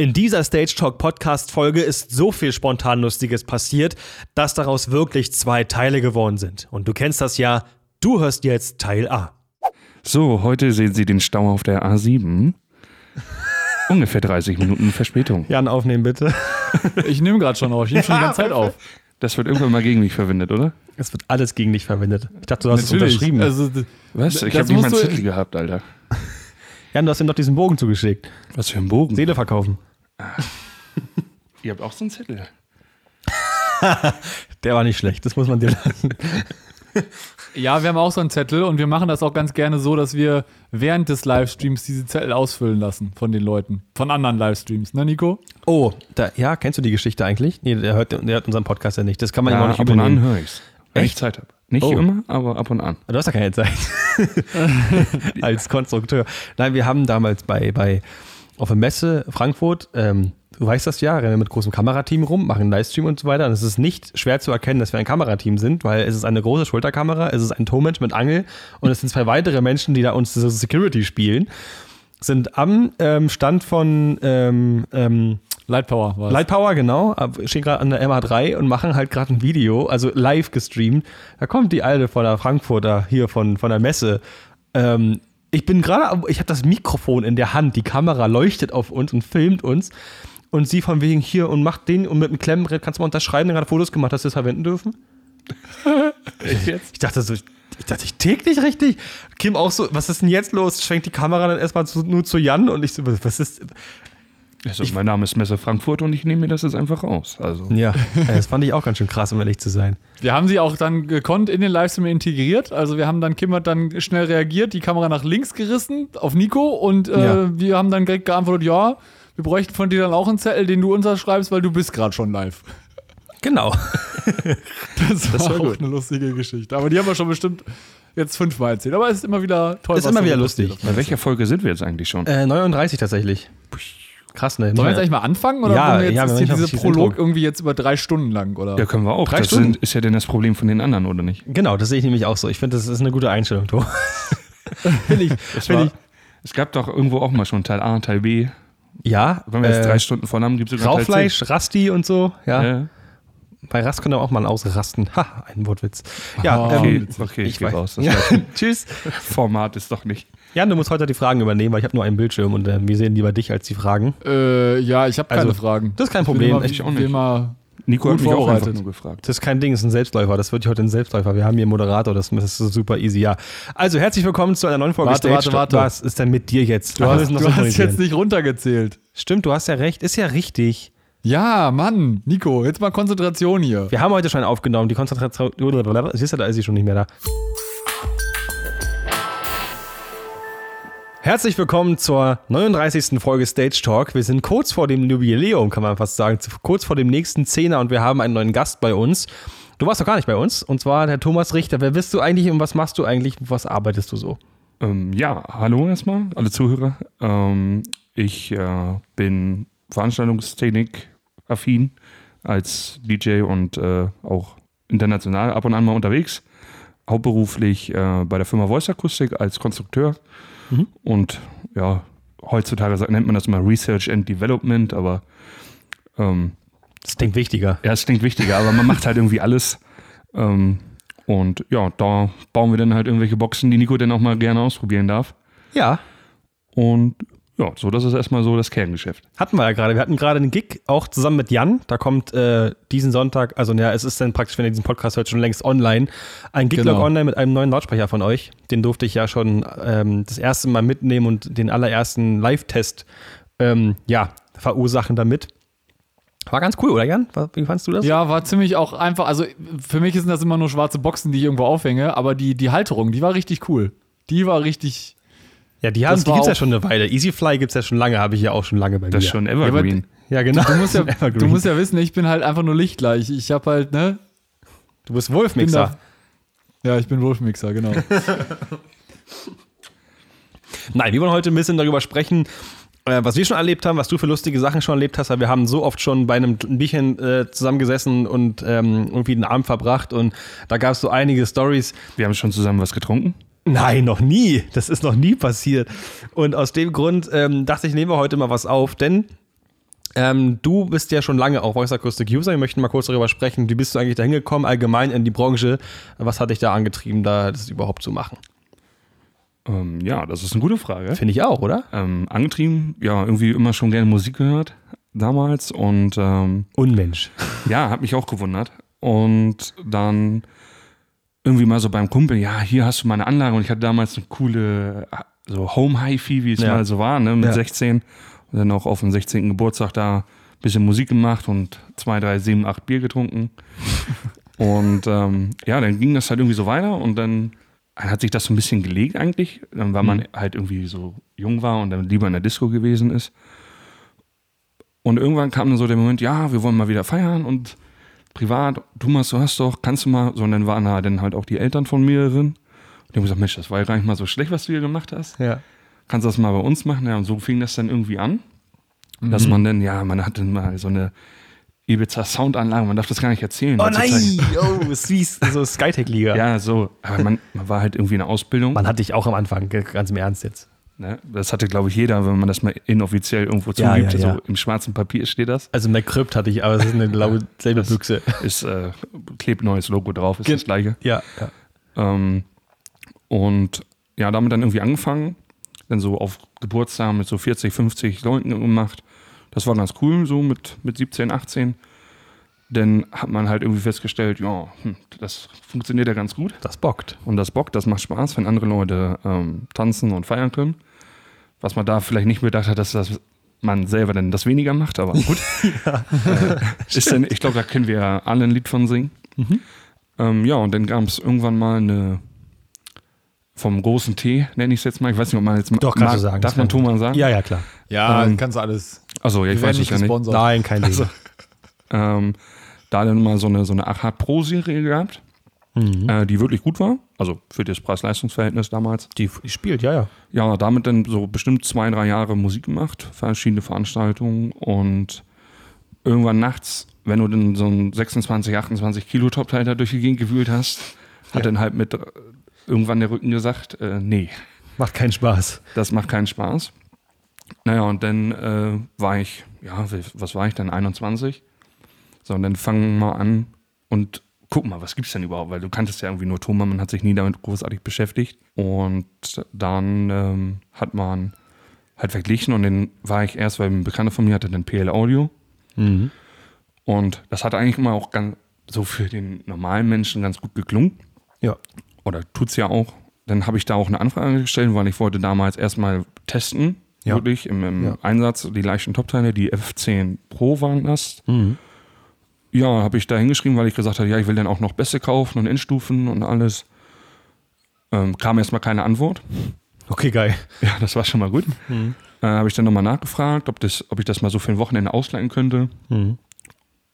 In dieser Stage Talk Podcast Folge ist so viel spontan Lustiges passiert, dass daraus wirklich zwei Teile geworden sind. Und du kennst das ja, du hörst jetzt Teil A. So, heute sehen Sie den Stau auf der A7. Ungefähr 30 Minuten Verspätung. Jan, aufnehmen bitte. Ich nehme gerade schon auf, ich nehme schon die ganze Zeit auf. Das wird irgendwann mal gegen mich verwendet, oder? Es wird alles gegen dich verwendet. Ich dachte, du hast es unterschrieben. Also, Was? Ich habe nicht mal einen Zettel gehabt, Alter. Jan, du hast ihm doch diesen Bogen zugeschickt. Was für ein Bogen. Seele verkaufen. Ihr habt auch so einen Zettel. Der war nicht schlecht, das muss man dir lassen. ja, wir haben auch so einen Zettel und wir machen das auch ganz gerne so, dass wir während des Livestreams diese Zettel ausfüllen lassen von den Leuten. Von anderen Livestreams, ne, Nico? Oh, da, ja, kennst du die Geschichte eigentlich? Nee, der hört, der hört unseren Podcast ja nicht. Das kann man ihm auch Ja, nicht ab und an übernehmen. höre ich's. Wenn ich? Zeit habe. Nicht Oh. immer, aber ab und an. Du hast ja keine Zeit. Als Konstrukteur. Nein, wir haben damals bei, bei auf der Messe Frankfurt, ähm, du weißt das ja, rennen wir mit großem Kamerateam rum, machen einen Livestream und so weiter. Und es ist nicht schwer zu erkennen, dass wir ein Kamerateam sind, weil es ist eine große Schulterkamera, es ist ein Tonmensch mit Angel und es sind zwei weitere Menschen, die da uns diese Security spielen. Sind am ähm, Stand von ähm, ähm, Lightpower war Light Power, genau. Stehen gerade an der MA3 und machen halt gerade ein Video, also live gestreamt. Da kommt die Alte von der Frankfurter, hier von, von der Messe. Ähm, ich bin gerade, ich habe das Mikrofon in der Hand, die Kamera leuchtet auf uns und filmt uns. Und sie von wegen hier und macht den und mit dem Klemmbrett kannst du mal unterschreiben, der gerade Fotos gemacht, dass wir das verwenden dürfen. Ich dachte so, ich dachte, ich tick nicht richtig. Kim auch so, was ist denn jetzt los? Schwenkt die Kamera dann erstmal zu, nur zu Jan und ich so, was ist, Also, mein Name ist Messe Frankfurt und ich nehme mir das jetzt einfach raus. Also, Ja, das fand ich auch ganz schön krass, um ehrlich zu sein. Wir haben sie auch dann gekonnt in den Livestream integriert. Also wir haben dann, Kim hat dann schnell reagiert, die Kamera nach links gerissen auf Nico und äh, Ja. wir haben dann direkt geantwortet, ja, wir bräuchten von dir dann auch einen Zettel, den du unterschreibst, weil du bist gerade schon live. Genau. Das, war war auch gut. eine lustige Geschichte. Aber die haben wir schon bestimmt jetzt fünfmal erzählt. Aber es ist immer wieder toll. Ist was immer wieder lustig. bei welcher Folge sind wir jetzt eigentlich schon? Äh, 39 tatsächlich. Krass, ne? Sollen wir jetzt eigentlich mal anfangen? Oder Ja, wollen wir jetzt ja, ist hier dieser Prolog irgendwie jetzt über drei Stunden lang? Oder? ja, können wir auch. Drei das Stunden? sind, ist ja denn das Problem von den anderen, oder nicht? Genau, das sehe ich nämlich auch so. Ich finde, das ist eine gute Einstellung, Tor. finde ich. War, ich es gab doch irgendwo auch mal schon Teil A und Teil B. ja. Wenn wir jetzt äh, drei Stunden vorne haben, gibt es sogar Teil C. Rauchfleisch, Rasti und so. Ja. Ja. Bei Rast können wir auch mal ausrasten. Ha, ein Wortwitz. Ja, Ah, ähm, Okay, okay, ich, ich raus. Tschüss. Format ist doch nicht. Jan, du musst heute die Fragen übernehmen, weil ich habe nur einen Bildschirm und äh, wir sehen lieber dich als die Fragen. Äh, ja, ich habe keine Also, Fragen. das ist kein Problem. Immer, Ich auch nicht. Immer Nico hat mich auch einfach nur gefragt. Das ist kein Ding, das ist ein Selbstläufer. Das wird heute ein Selbstläufer. Wir haben hier einen Moderator, das das ist super easy, ja. Also, herzlich willkommen zu einer neuen Folge Warte, warte, warte. Was ist denn mit dir jetzt? Du Ach, hast, du hast jetzt nicht runtergezählt. Stimmt, du hast ja recht. Ist ja richtig. Ja, Mann, Nico, jetzt mal Konzentration hier. Wir haben heute schon aufgenommen. Die Konzentration. Siehst du, da ist sie schon nicht mehr da. Herzlich willkommen zur 39. Folge Stage Talk. Wir sind kurz vor dem Jubiläum, kann man fast sagen. Kurz vor dem nächsten Zehner und wir haben einen neuen Gast bei uns. Du warst doch gar nicht bei uns. Und zwar der Thomas Richter. Wer bist du eigentlich und was machst du eigentlich? Was arbeitest du so? Ähm, ja, hallo erstmal, alle Zuhörer. Ähm, ich äh, bin Veranstaltungstechnik-affin als DJ und äh, auch international ab und an mal unterwegs. Hauptberuflich äh, bei der Firma Voice Acoustic als Konstrukteur. Und ja, heutzutage nennt man das mal Research and Development, aber ähm, Das klingt wichtiger. ja, es klingt wichtiger, aber man macht halt irgendwie alles. Ähm, und ja, da bauen wir dann halt irgendwelche Boxen, die Nico dann auch mal gerne ausprobieren darf. Ja, Und ja, so, das ist erstmal so das Kerngeschäft. hatten wir ja gerade. Wir hatten gerade einen Gig auch zusammen mit Jan. Da kommt äh, diesen Sonntag, also ja, es ist dann praktisch, wenn ihr diesen Podcast hört, schon längst online. Ein Giglog Genau. online mit einem neuen Lautsprecher von euch. Den durfte ich ja schon ähm, das erste Mal mitnehmen und den allerersten Live-Test ähm, ja, verursachen damit. War ganz cool, oder Jan? Wie fandst du das? Ja, war ziemlich auch einfach. Also für mich sind das immer nur schwarze Boxen, die ich irgendwo aufhänge, aber die, die Halterung, die war richtig cool. Die war richtig. Ja, die, haben, Das die gibt es ja schon eine Weile. Easyfly gibt es ja schon lange, habe ich ja auch schon lange bei Das mir. ist schon Evergreen. ja, genau. Du musst ja, Evergreen. du musst ja wissen, ich bin halt einfach nur lichtgleich. Ich habe halt, ne? du bist Wolfmixer. Ja, ich bin Wolfmixer, genau. Nein, wir wollen heute ein bisschen darüber sprechen, äh, was wir schon erlebt haben, was du für lustige Sachen schon erlebt hast, weil wir haben so oft schon bei einem Bierchen äh, zusammengesessen und ähm, irgendwie den Abend verbracht und da gab es so einige Stories. Wir haben schon zusammen was getrunken. Nein, noch nie. Das ist noch nie passiert. Und aus dem Grund ähm, dachte ich, nehmen wir heute mal was auf, denn Ähm, du bist ja schon lange auch Voice Acoustic User. Wir möchten mal kurz darüber sprechen. Wie bist du eigentlich da hingekommen, allgemein in die Branche? Was hat dich da angetrieben, da das überhaupt zu machen? Ähm, ja, das ist eine gute Frage. Finde ich auch, oder? Ähm, angetrieben, ja, irgendwie immer schon gerne Musik gehört damals und ähm, Unmensch. ja, hat mich auch gewundert. Und dann irgendwie mal so beim Kumpel, ja, hier hast du meine Anlage und ich hatte damals eine coole so Home Hi-Fi, wie es Ja. mal so war, ne, mit Ja. 16 und dann auch auf dem 16. Geburtstag da ein bisschen Musik gemacht und zwei, drei, sieben, acht Bier getrunken. und ähm, ja, dann ging das halt irgendwie so weiter und dann hat sich das so ein bisschen gelegt eigentlich, dann, weil man halt irgendwie so jung war und dann lieber in der Disco gewesen ist. Und irgendwann kam dann so der Moment, ja, wir wollen mal wieder feiern und privat, Thomas, du hast doch, kannst du mal, so und dann waren da dann halt auch die Eltern von mehreren. Und die haben gesagt, Mensch, das war ja gar nicht mal so schlecht, was du hier gemacht hast. Ja. Kannst du das mal bei uns machen? Ja, und so fing das dann irgendwie an, dass man dann, ja, man hatte mal so eine Ibiza Soundanlage, man darf das gar nicht erzählen. Oh nein! Oh, Swiss, so Skytech-Liga. Ja, so, aber man, man war halt irgendwie in der Ausbildung. Man hatte ich auch am Anfang, ganz im Ernst jetzt. Ne? Das hatte, glaube ich, jeder, wenn man das mal inoffiziell irgendwo Ja, zugibt. ja, ja. So im schwarzen Papier steht das. Also McCrypt hatte ich, aber es ist eine blaue, selbe Büchse. Ist, äh, klebt neues Logo drauf, ist Ge- das gleiche. Ja, ja. Ähm, und ja, damit dann irgendwie angefangen. Dann so auf Geburtstag mit so 40, 50 Leuten gemacht. Das war ganz cool, so mit, mit 17, 18. Dann hat man halt irgendwie festgestellt, ja, hm, das funktioniert ja ganz gut. Das bockt. Und das bockt, das macht Spaß, wenn andere Leute ähm, tanzen und feiern können. Was man da vielleicht nicht bedacht hat, dass das man selber dann das weniger macht, aber gut. äh, ist denn, ich glaube, da können wir alle ein Lied von singen. Ähm, ja, und dann gab es irgendwann mal eine vom großen T, nenne ich es jetzt mal. Ich weiß nicht, ob man jetzt Doch, kannst du sagen. Darf man Thomas sagen? Ja, ja, klar. Ja, Ähm, kannst du alles. Achso, ja, ich weiß es nicht ja nicht. gesponsert. Nein, kein Ding. ähm, da dann mal so eine, so eine Achat Pro Serie gehabt, Mhm. äh, die wirklich gut war. Also für das Preis-Leistungs-Verhältnis damals. Die, die spielt, ja, ja. Ja, damit dann so bestimmt zwei, drei Jahre Musik gemacht, verschiedene Veranstaltungen und irgendwann nachts, wenn du dann so einen 26, 28 Kilo Top-Teil da durch die Gegend gewühlt hast, hat dann halt mit irgendwann der Rücken gesagt, äh, nee, Macht keinen Spaß. das macht keinen Spaß. Naja, und dann äh, war ich, ja, was war ich dann, 21? So, und dann fangen wir an und guck mal, was gibt's denn überhaupt? Weil du kanntest ja irgendwie nur Thomas, man hat sich nie damit großartig beschäftigt. Und dann ähm, hat man halt verglichen und dann war ich erst, weil ein Bekannter von mir hatte dann PL Audio. Mhm. Und das hat eigentlich immer auch ganz, so für den normalen Menschen ganz gut geklungen Ja. oder tut's ja auch. Dann habe ich da auch eine Anfrage gestellt, weil ich wollte damals erstmal testen, Ja. wirklich im, im Ja. Einsatz, die leichten Top-Teile, die F10 Pro waren das. Mhm. Ja, habe ich da hingeschrieben, weil ich gesagt habe, ja, ich will dann auch noch Bässe kaufen und Endstufen und alles. Ähm, kam erstmal keine Antwort. Okay, geil. Ja, das war schon mal gut. Mhm. Äh, habe ich dann nochmal nachgefragt, ob, das, ob ich das mal so für ein Wochenende ausleihen könnte. Mhm.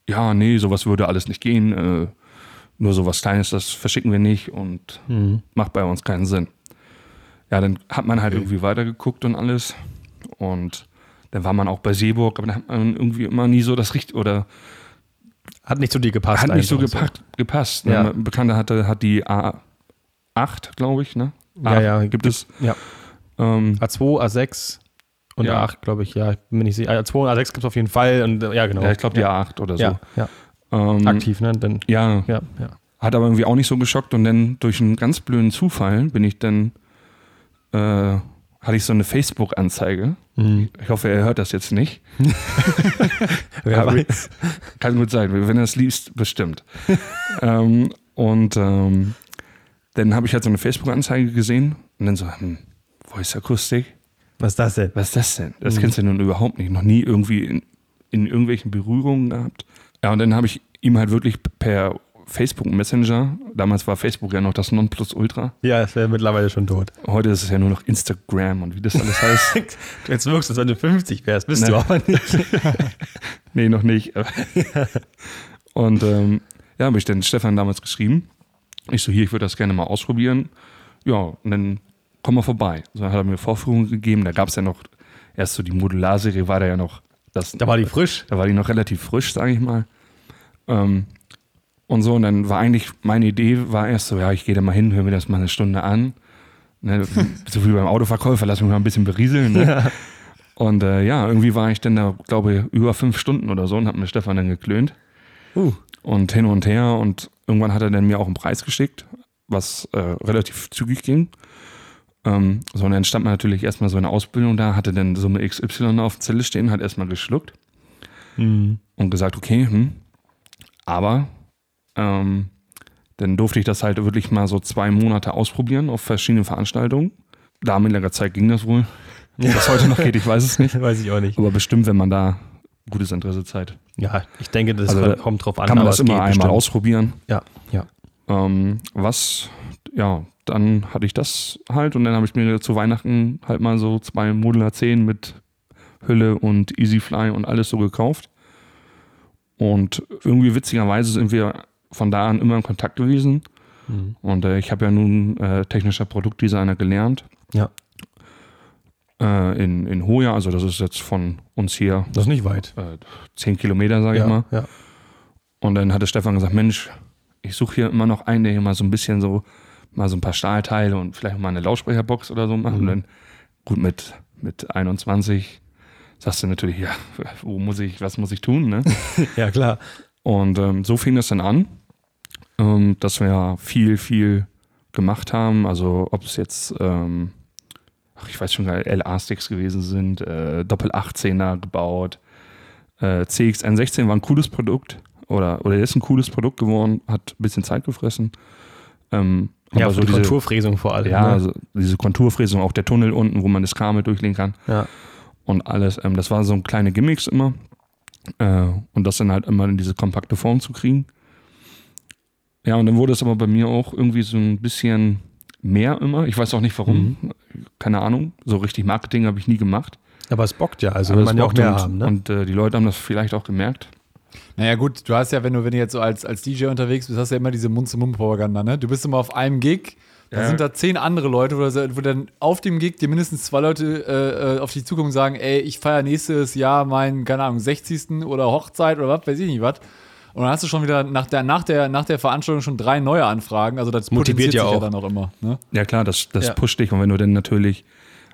Ja, nee, sowas würde alles nicht gehen. Äh, nur sowas Kleines, das verschicken wir nicht und Mhm. macht bei uns keinen Sinn. Ja, dann hat man halt irgendwie weitergeguckt und alles. Und dann war man auch bei Seeburg, aber da hat man irgendwie immer nie so das Richtige oder Hat nicht zu dir gepasst. hat nicht so gepackt, gepasst. Ne? Ja. Ein Bekannter hatte, hat die A8, glaube ich, ne? Ja, A8 ja. Gibt es. Ja. Ähm, A2, A6 und Ja. A8, glaube ich, ja. Ich bin nicht sicher. A2 und A6 gibt es auf jeden Fall. Und, äh, ja, genau. ja, ich glaube die ja. A8 oder so. Ja, ja. Ähm, Aktiv, ne? Dann, Ja, ja, ja. hat aber irgendwie auch nicht so geschockt. Und dann durch einen ganz blöden Zufall bin ich dann, äh, hatte ich so eine Facebook-Anzeige. Mhm. Ich hoffe, er hört das jetzt nicht. Wer weiß. Kann gut sein, wenn er es liest, bestimmt. ähm, und ähm, dann habe ich halt so eine Facebook-Anzeige gesehen und dann so, hm, Voice-Akustik, Was ist das denn? was ist das denn? Das kennst du nun überhaupt nicht, noch nie irgendwie in, in irgendwelchen Berührungen gehabt. Ja, und dann habe ich ihm halt wirklich per Facebook Messenger, damals war Facebook ja noch das Nonplusultra, Ja, es wäre mittlerweile schon tot. heute ist es ja nur noch Instagram und wie das alles heißt. Jetzt wirkst du, als wenn du 50 wärst. Bist Ne. du aber nicht. Nee, noch nicht. Und ähm, ja, habe ich dann Stefan damals geschrieben. Ich so, hier, ich würde das gerne mal ausprobieren. Ja, und dann komm mal vorbei. So hat er mir Vorführungen gegeben. Da gab es ja noch, erst so die Modularserie war da ja noch, das, Da war die frisch. da war die noch relativ frisch, sage ich mal. Ähm, und so, und dann war eigentlich, meine Idee war erst so, ja, ich gehe da mal hin, höre mir das mal eine Stunde an. Ne, so wie beim Autoverkäufer, lass mich mal ein bisschen berieseln. Ne? Und äh, ja, irgendwie war ich dann da, glaube ich, über fünf Stunden oder so und habe mir Stefan dann geklönt. Uh. Und hin und her und irgendwann hat er dann mir auch einen Preis geschickt, was äh, relativ zügig ging. Ähm, so, und dann stand man natürlich erstmal so eine Ausbildung da, hatte dann so eine XY auf der Zelle stehen, hat erstmal geschluckt Mhm. und gesagt, okay, hm. aber ähm, dann durfte ich das halt wirklich mal so zwei Monate ausprobieren auf verschiedenen Veranstaltungen. Damaliger Zeit ging das wohl. Ob das heute noch geht, ich weiß es nicht. Weiß ich auch nicht. Aber bestimmt, wenn man da gutes Interesse zeigt, Ja, ich denke, das Also, kommt drauf an. kann man das immer einmal bestimmt. ausprobieren. Ja, ja. Ähm, was, ja, dann hatte ich das halt und dann habe ich mir zu Weihnachten halt mal so zwei Modular 10 mit Hülle und Easyfly und alles so gekauft. Und irgendwie witzigerweise sind wir von da an immer in Kontakt gewesen. Mhm. Und äh, ich habe ja nun äh, technischer Produktdesigner gelernt Ja, äh, in, in Hoja. Also das ist jetzt von uns hier das ist nicht weit. äh, 10 Kilometer, sage ich mal. Ja, ja. Und dann hatte Stefan gesagt, Mensch, ich suche hier immer noch einen, der hier mal so ein bisschen so, mal so ein paar Stahlteile und vielleicht mal eine Lautsprecherbox oder so macht. Und dann, gut, mit, mit 21 sagst du natürlich, ja, wo muss ich, was muss ich tun, ne? ja, klar. Und ähm, so fing das dann an, ähm, dass wir viel, viel gemacht haben. Also ob es jetzt, ähm, ach, ich weiß schon gar nicht, LA-Sticks gewesen sind, äh, Doppel-18er gebaut. Äh, CX-N16 war ein cooles Produkt oder, oder ist ein cooles Produkt geworden, hat ein bisschen Zeit gefressen. Ähm, Ja, aber so die Konturfräsung vor allem. ja, ne? also diese Konturfräsung, auch der Tunnel unten, wo man das Kabel durchlegen kann ja. und alles. Ähm, das war so ein kleine Gimmicks immer. Äh, und das dann halt immer in diese kompakte Form zu kriegen. Ja, und dann wurde es aber bei mir auch irgendwie so ein bisschen mehr immer. Ich weiß auch nicht warum. Keine Ahnung. So richtig Marketing habe ich nie gemacht. Aber es bockt ja, also will man ja auch mehr und, haben, ne? Und äh, die Leute haben das vielleicht auch gemerkt. Naja, gut, du hast ja, wenn du, wenn du jetzt so als, als DJ unterwegs bist, hast du ja immer diese Mund-zu-Mund-Propaganda, ne? Du bist immer auf einem Gig, da Ja. sind da zehn andere Leute, wo, da- wo dann auf dem Gig dir mindestens zwei Leute äh, äh, auf dich zukommen und sagen, ey, ich feiere nächstes Jahr meinen, keine Ahnung, 60. oder Hochzeit oder was, weiß ich nicht was. Und dann hast du schon wieder nach der, nach der, nach der Veranstaltung schon drei neue Anfragen. Also das Motiviert ja sich auch. ja dann auch immer. Ne? Ja klar, das, das Ja. pusht dich. Und wenn du dann natürlich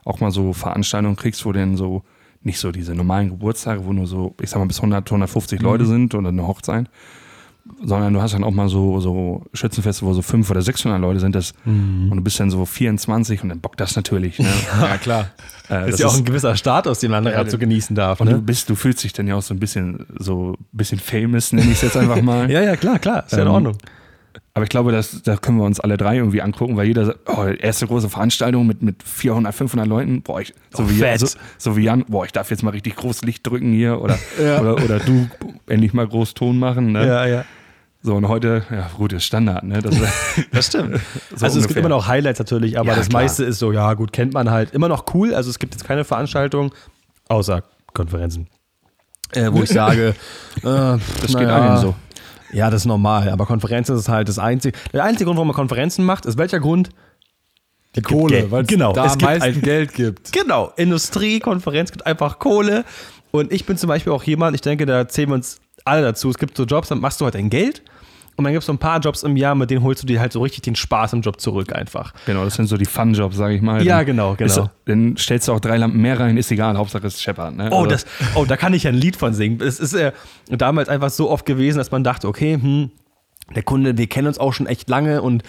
auch mal so Veranstaltungen kriegst, wo dann so nicht so diese normalen Geburtstage, wo nur so, ich sag mal, bis 100, 150 Leute sind oder eine Hochzeit, sondern du hast dann auch mal so, so Schützenfeste, wo so 500 oder 600 Leute sind das und du bist dann so 24 und dann bockt das natürlich. Ne? Ja, klar. Äh, ist ja auch ein gewisser Status, den man gerade so genießen darf. und du Ne? bist, du fühlst dich dann ja auch so ein bisschen so ein bisschen famous, nenne ich es jetzt einfach mal. Ja, ja, klar, klar. Ist ja in Ähm, Ordnung. Aber ich glaube, das, da können wir uns alle drei irgendwie angucken, weil jeder sagt, oh, erste große Veranstaltung mit, mit 400, 500 Leuten, boah, ich, so, Oh, wie, so, so wie Jan, boah, ich darf jetzt mal richtig groß Licht drücken hier oder, Ja. oder, oder du endlich mal groß Ton machen. Ne? Ja, ja. So, und heute, ja, gut, ist Standard, ne? Das, Das stimmt. So also es gibt ungefähr. immer noch Highlights natürlich, aber Ja, das klar. meiste ist so, ja gut, kennt man halt. Immer noch cool. Also es gibt jetzt keine Veranstaltung, außer Konferenzen, äh, wo ich sage, äh, das geht ja, allen so. Ja, das ist normal. Aber Konferenzen ist halt das einzige. Der einzige Grund, warum man Konferenzen macht, ist welcher Grund? Die. Kohle, weil es Genau, da es am meisten ein- Geld gibt. Genau, Industrie, Konferenz gibt einfach Kohle. Und ich bin zum Beispiel auch jemand, ich denke, da zählen wir uns alle dazu. Es gibt so Jobs, dann machst du halt dein Geld. Und dann gibt es so ein paar Jobs im Jahr, mit denen holst du dir halt so richtig den Spaß im Job zurück einfach. Genau, das sind so die Fun-Jobs, sage ich mal. Ja, genau, genau. Ist, dann stellst du auch drei Lampen mehr rein, ist egal, Hauptsache es scheppert. Ne? Oh, Also, das, oh, da kann ich ja ein Lied von singen. Es ist äh, damals einfach so oft gewesen, dass man dachte, okay, hm, der Kunde, wir kennen uns auch schon echt lange und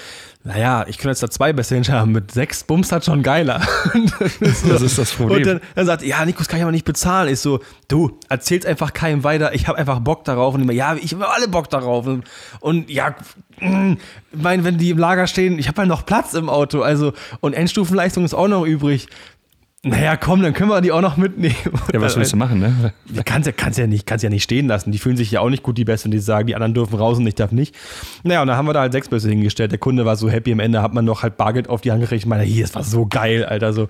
naja, ich könnte jetzt da zwei Bässe hinter haben. Mit sechs Bums hat schon geiler. Das ist das Problem. Und dann, dann sagt, er, ja, Nikos kann ich aber nicht bezahlen. Ich so, du, erzähl's einfach keinem weiter. Ich habe einfach Bock darauf. Und immer, ja, ich habe alle Bock darauf. Und, und ja, mm, ich meine, wenn die im Lager stehen, ich habe halt noch Platz im Auto. Also, und Endstufenleistung ist auch noch übrig. Naja, komm, dann können wir die auch noch mitnehmen. ja, was willst du machen, ne? Kannst ja, kannst ja nicht, kannst ja nicht stehen lassen. Die fühlen sich ja auch nicht gut, die Besten, die sagen, die anderen dürfen raus und ich darf nicht. Naja, und dann haben wir da halt sechs Bässe hingestellt. Der Kunde war so happy. Am Ende hat man noch halt Bargeld auf die Hand gekriegt. Ich meine, hier, es war so geil, Alter. So,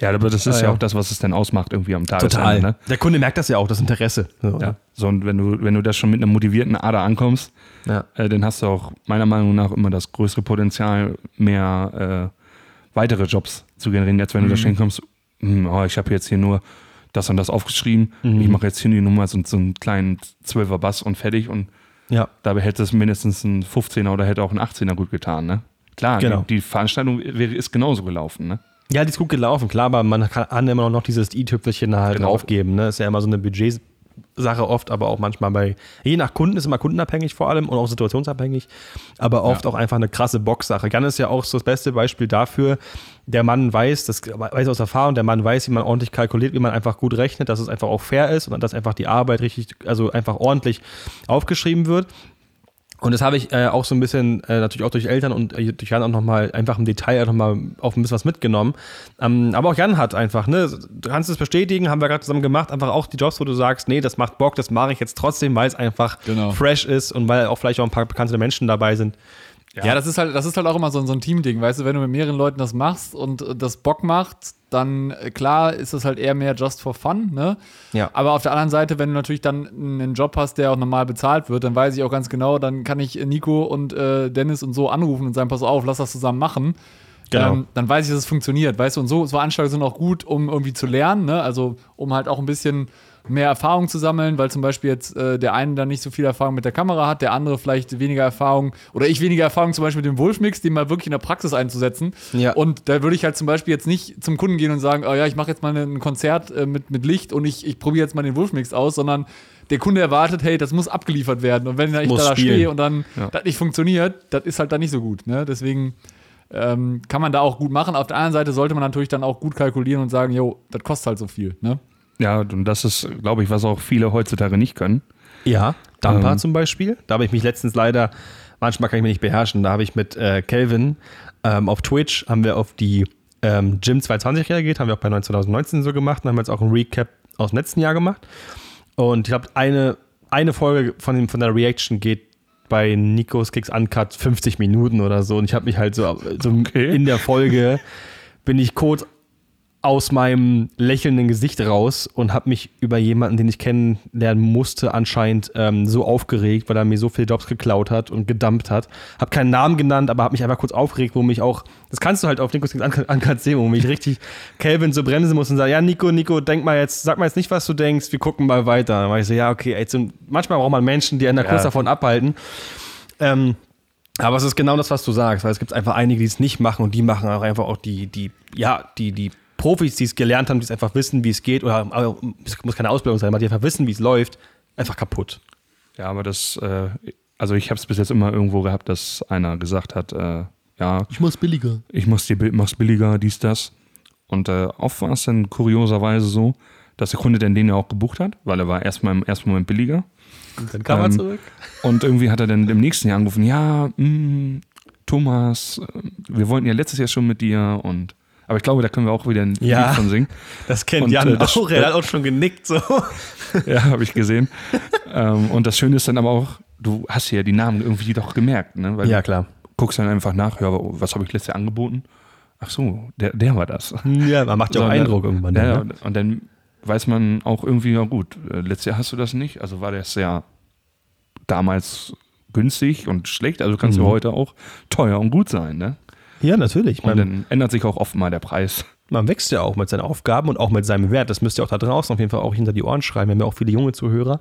Ja, aber das ist Ah, ja ja. auch das, was es denn ausmacht irgendwie am Tagesende. total. Ne? Der Kunde merkt das ja auch, das Interesse. So. Ja. So, und wenn du, wenn du da schon mit einer motivierten Ader ankommst, Ja. äh, dann hast du auch meiner Meinung nach immer das größere Potenzial, mehr äh, weitere Jobs zu generieren, als wenn du da stehen kommst, hm, oh, ich habe jetzt hier nur das und das aufgeschrieben, ich mache jetzt hier die Nummer, so, so einen kleinen 12er Bass und fertig und ja. dabei hätte es mindestens ein 15er oder hätte auch ein 18er gut getan, ne? Klar, Genau. die, die Veranstaltung wäre, ist genauso gelaufen, ne? Ja, die ist gut gelaufen, klar, aber man kann immer noch dieses i-Tüpfelchen halt Genau. draufgeben. Ne? Ist ja immer so eine Budgetsache oft, aber auch manchmal bei, je nach Kunden ist immer kundenabhängig vor allem und auch situationsabhängig, aber oft auch einfach eine krasse Boxsache. Jan ist ja auch so das beste Beispiel dafür. Der Mann weiß, das weiß aus Erfahrung, der Mann weiß, wie man ordentlich kalkuliert, wie man einfach gut rechnet, dass es einfach auch fair ist und dass einfach die Arbeit richtig, also einfach ordentlich aufgeschrieben wird. Und das habe ich äh, auch so ein bisschen, äh, natürlich auch durch Eltern und äh, durch Jan auch nochmal einfach im Detail nochmal auf ein bisschen was mitgenommen. Ähm, aber auch Jan hat einfach, ne, du kannst es bestätigen, haben wir gerade zusammen gemacht, einfach auch die Jobs, wo du sagst, nee, das macht Bock, das mache ich jetzt trotzdem, weil es einfach Genau. fresh ist und weil auch vielleicht auch ein paar bekannte Menschen dabei sind. Ja, das ist halt, das ist halt auch immer so, so ein Teamding, weißt du, wenn du mit mehreren Leuten das machst und äh, das Bock macht, dann äh, klar ist das halt eher mehr just for fun, ne? Ja. Aber auf der anderen Seite, wenn du natürlich dann einen Job hast, der auch normal bezahlt wird, dann weiß ich auch ganz genau, dann kann ich Nico und äh, Dennis und so anrufen und sagen, pass auf, lass das zusammen machen. Genau. Ähm, dann weiß ich, dass es funktioniert, weißt du, und so, so Veranstaltungen sind auch gut, um irgendwie zu lernen, ne? Also um halt auch ein bisschen mehr Erfahrung zu sammeln, weil zum Beispiel jetzt äh, der eine dann nicht so viel Erfahrung mit der Kamera hat, der andere vielleicht weniger Erfahrung oder ich weniger Erfahrung zum Beispiel mit dem Wolfmix, den mal wirklich in der Praxis einzusetzen. Ja. Und da würde ich halt zum Beispiel jetzt nicht zum Kunden gehen und sagen, oh ja, ich mache jetzt mal ein Konzert äh, mit, mit Licht und ich, ich probiere jetzt mal den Wolfmix aus, sondern der Kunde erwartet, hey, das muss abgeliefert werden. Und wenn ich Muss da spielen. stehe und dann Ja. das nicht funktioniert, das ist halt dann nicht so gut. Ne? Deswegen ähm, kann man da auch gut machen. Auf der anderen Seite sollte man natürlich dann auch gut kalkulieren und sagen, jo, das kostet halt so viel. Ne? Ja, und das ist, glaube ich, was auch viele heutzutage nicht können. Ja, Dampa Ähm. zum Beispiel. Da habe ich mich letztens leider, manchmal kann ich mich nicht beherrschen, da habe ich mit äh, Kelvin ähm, auf Twitch, haben wir auf die ähm, Gym 220 reagiert, haben wir auch bei 2019 so gemacht und haben jetzt auch ein Recap aus dem letzten Jahr gemacht. Und ich glaube, eine, eine Folge von, dem, von der Reaction geht bei Nikos Kicks Uncut 50 Minuten oder so. Und ich habe mich halt so, so Okay. in der Folge bin ich kurz aus meinem lächelnden Gesicht raus und habe mich über jemanden, den ich kennenlernen musste, anscheinend ähm, so aufgeregt, weil er mir so viele Jobs geklaut hat und gedumpt hat. Habe keinen Namen genannt, aber habe mich einfach kurz aufgeregt, wo mich auch, das kannst du halt auf Nikos Uncut sehen, wo mich richtig Calvin so bremsen muss und sagt, ja Nico, Nico, denk mal jetzt, sag mal jetzt nicht, was du denkst, wir gucken mal weiter. Dann war ich so, ja okay, so, manchmal braucht man Menschen, die einen da kurz Ja. davon abhalten. Ähm, aber es ist genau das, was du sagst, weil es gibt einfach einige, die es nicht machen und die machen auch einfach auch die, die, ja, die, die Profis, die es gelernt haben, die es einfach wissen, wie es geht, oder aber es muss keine Ausbildung sein, aber die einfach wissen, wie es läuft, einfach kaputt. Ja, aber das, äh, also ich habe es bis jetzt immer irgendwo gehabt, dass einer gesagt hat, äh, ja, Ich muss billiger. ich muss die, Bi- mach's billiger, dies, das. Und äh, oft war es dann kurioserweise so, dass der Kunde dann den ja auch gebucht hat, weil er war erstmal im ersten Moment billiger. Und dann kam er Ähm, zurück. Und irgendwie hat er dann im nächsten Jahr angerufen, ja, mh, Thomas, äh, wir wollten ja letztes Jahr schon mit dir und aber ich glaube, da können wir auch wieder ein Ja. Lied von singen. Das kennt und, Jan äh, das- auch, er hat auch schon genickt so. Ja, habe ich gesehen. ähm, und das Schöne ist dann aber auch, du hast ja die Namen irgendwie doch gemerkt, ne? Weil Ja, du klar. guckst dann einfach nach, ja, was habe ich letztes Jahr angeboten? Ach so, der, der war das. Ja, man macht ja auch So, Eindruck dann, irgendwann. Ja, ne? und dann weiß man auch irgendwie, ja gut, äh, letztes Jahr hast du das nicht, also war das ja damals günstig und schlecht, also kannst Mhm. du heute auch teuer und gut sein, ne? Ja, natürlich. Und Man, dann ändert sich auch oft mal der Preis. man wächst ja auch mit seinen Aufgaben und auch mit seinem Wert. Das müsst ihr auch da draußen auf jeden Fall auch hinter die Ohren schreiben. Wir haben ja auch viele junge Zuhörer.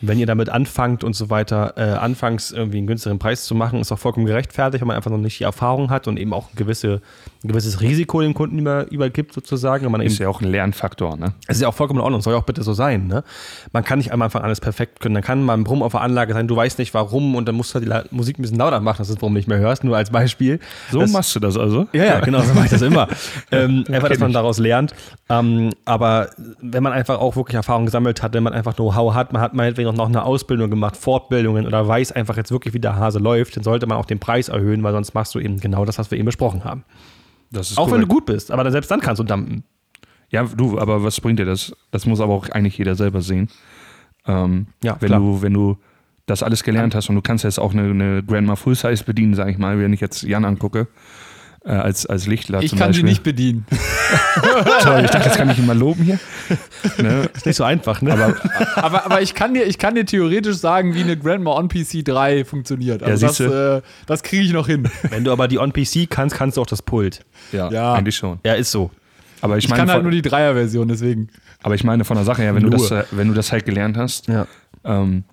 Wenn ihr damit anfangt und so weiter, äh, anfangs irgendwie einen günstigeren Preis zu machen, ist auch vollkommen gerechtfertigt, wenn man einfach noch nicht die Erfahrung hat und eben auch ein, gewisse, ein gewisses Risiko dem Kunden über, übergibt, sozusagen. Und man eben Ist ja auch ein Lernfaktor, ne? Es ist ja auch vollkommen in Ordnung, soll ja auch bitte so sein. Ne? Man kann nicht am Anfang alles perfekt können. Dann kann mal ein Brumm auf der Anlage sein, du weißt nicht warum und dann musst du halt die Musik ein bisschen lauter machen, dass du das Brumm nicht mehr hörst, nur als Beispiel. So das, machst du das also? Ja, ja, genau, so mache ich das immer. ähm, einfach, dass man daraus lernt. Ähm, aber wenn man einfach auch wirklich Erfahrung gesammelt hat, wenn man einfach Know-how hat, man hat meinetwegen auch noch eine Ausbildung gemacht, Fortbildungen oder weiß einfach jetzt wirklich, wie der Hase läuft, dann sollte man auch den Preis erhöhen, weil sonst machst du eben genau das, was wir eben besprochen haben. Das ist auch wenn du korrekt. gut bist, aber dann selbst dann kannst du dumpen. Ja, du, aber was bringt dir das? Das muss aber auch eigentlich jeder selber sehen. Ähm, Ja, wenn klar. du, wenn du das alles gelernt hast und du kannst jetzt auch eine, eine Grandma Full Size bedienen, sage ich mal, wenn ich jetzt Jan angucke, äh, als, als Lichtler Ich zum kann sie Beispiel. nicht bedienen. Toll, ich dachte, das kann ich ihn mal loben hier. ne? Ist nicht so einfach, ne? Aber aber, aber ich, kann dir, ich kann dir theoretisch sagen, wie eine Grandma on PC 3 funktioniert. Also Ja, das, äh, das kriege ich noch hin. wenn du aber die On-PC kannst, kannst du auch das Pult. Ja, Ja. eigentlich schon. Ja, ist so. Aber ich, Ich meine, kann halt von, nur die Dreier-Version, deswegen. aber ich meine von der Sache her, wenn du, das, äh, wenn du das halt gelernt hast, Ja. ähm,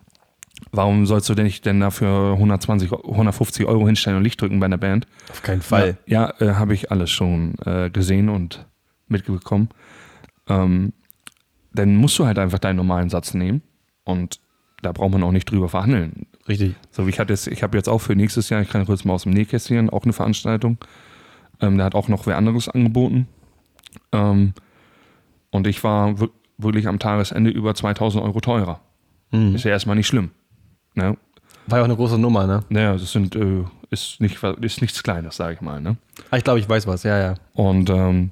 warum sollst du denn nicht denn dafür 120, 150 Euro hinstellen und Licht drücken bei einer Band? Auf keinen Fall. Ja, ja äh, habe ich alles schon äh, gesehen und mitbekommen. Ähm, dann musst du halt einfach deinen normalen Satz nehmen und da braucht man auch nicht drüber verhandeln. Richtig. So wie ich hatte jetzt, ich habe jetzt auch für nächstes Jahr, ich kann kurz mal aus dem Nähkästchen, auch eine Veranstaltung. Ähm, da hat auch noch wer anderes angeboten. Ähm, und ich war wirklich am Tagesende über 2000 Euro teurer. Mhm. Ist ja erstmal nicht schlimm. Ne? War ja auch eine große Nummer, ne? Naja, das sind, äh, ist, nicht, ist nichts Kleines, sage ich mal. Ne? Ah, ich glaube, ich weiß was, ja, ja. Und ähm,